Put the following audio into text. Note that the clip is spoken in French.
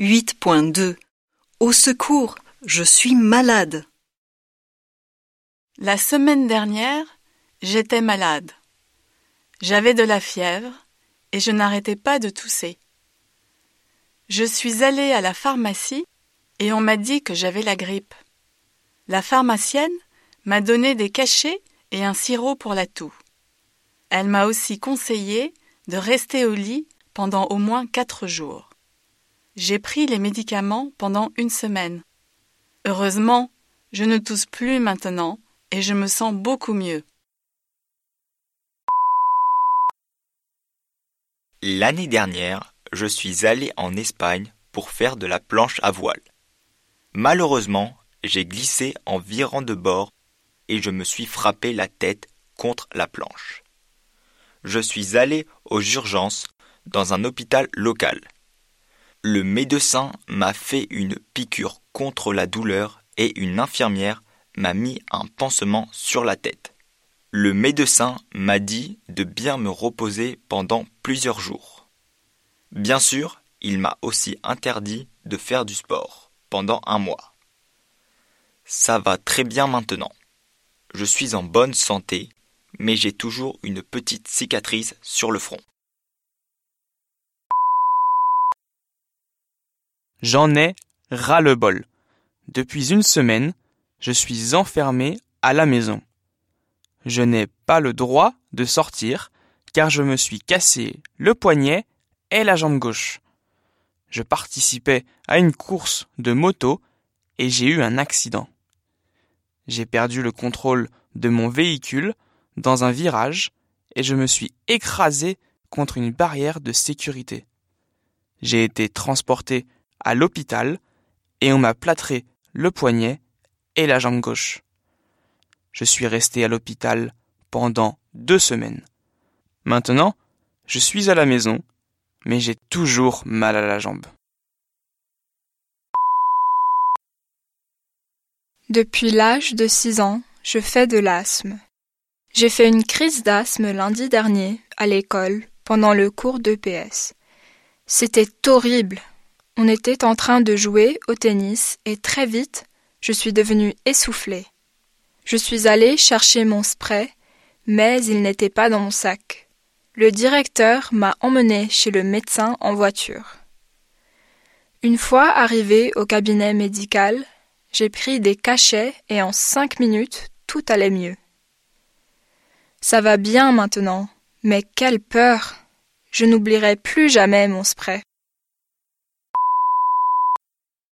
8.2 Au secours, je suis malade. La semaine dernière, j'étais malade. J'avais de la fièvre et je n'arrêtais pas de tousser. Je suis allée à la pharmacie et on m'a dit que j'avais la grippe. La pharmacienne m'a donné des cachets et un sirop pour la toux. Elle m'a aussi conseillé de rester au lit pendant au moins quatre jours. J'ai pris les médicaments pendant une semaine. Heureusement, je ne tousse plus maintenant et je me sens beaucoup mieux. L'année dernière, je suis allé en Espagne pour faire de la planche à voile. Malheureusement, j'ai glissé en virant de bord et je me suis frappé la tête contre la planche. Je suis allé aux urgences dans un hôpital local. Le médecin m'a fait une piqûre contre la douleur et une infirmière m'a mis un pansement sur la tête. Le médecin m'a dit de bien me reposer pendant plusieurs jours. Bien sûr, il m'a aussi interdit de faire du sport pendant un mois. Ça va très bien maintenant. Je suis en bonne santé, mais j'ai toujours une petite cicatrice sur le front. J'en ai ras-le-bol. Depuis une semaine, je suis enfermé à la maison. Je n'ai pas le droit de sortir car je me suis cassé le poignet et la jambe gauche. Je participais à une course de moto et j'ai eu un accident. J'ai perdu le contrôle de mon véhicule dans un virage et je me suis écrasé contre une barrière de sécurité. J'ai été transporté à l'hôpital et on m'a plâtré le poignet et la jambe gauche. Je suis resté à l'hôpital pendant deux semaines. Maintenant, je suis à la maison, mais j'ai toujours mal à la jambe. Depuis l'âge de 6 ans, je fais de l'asthme. J'ai fait une crise d'asthme lundi dernier à l'école pendant le cours d'EPS. C'était horrible. On était en train de jouer au tennis et très vite, je suis devenue essoufflée. Je suis allée chercher mon spray, mais il n'était pas dans mon sac. Le directeur m'a emmené chez le médecin en voiture. Une fois arrivé au cabinet médical, j'ai pris des cachets et en cinq minutes tout allait mieux. Ça va bien maintenant, mais quelle peur. Je n'oublierai plus jamais mon spray.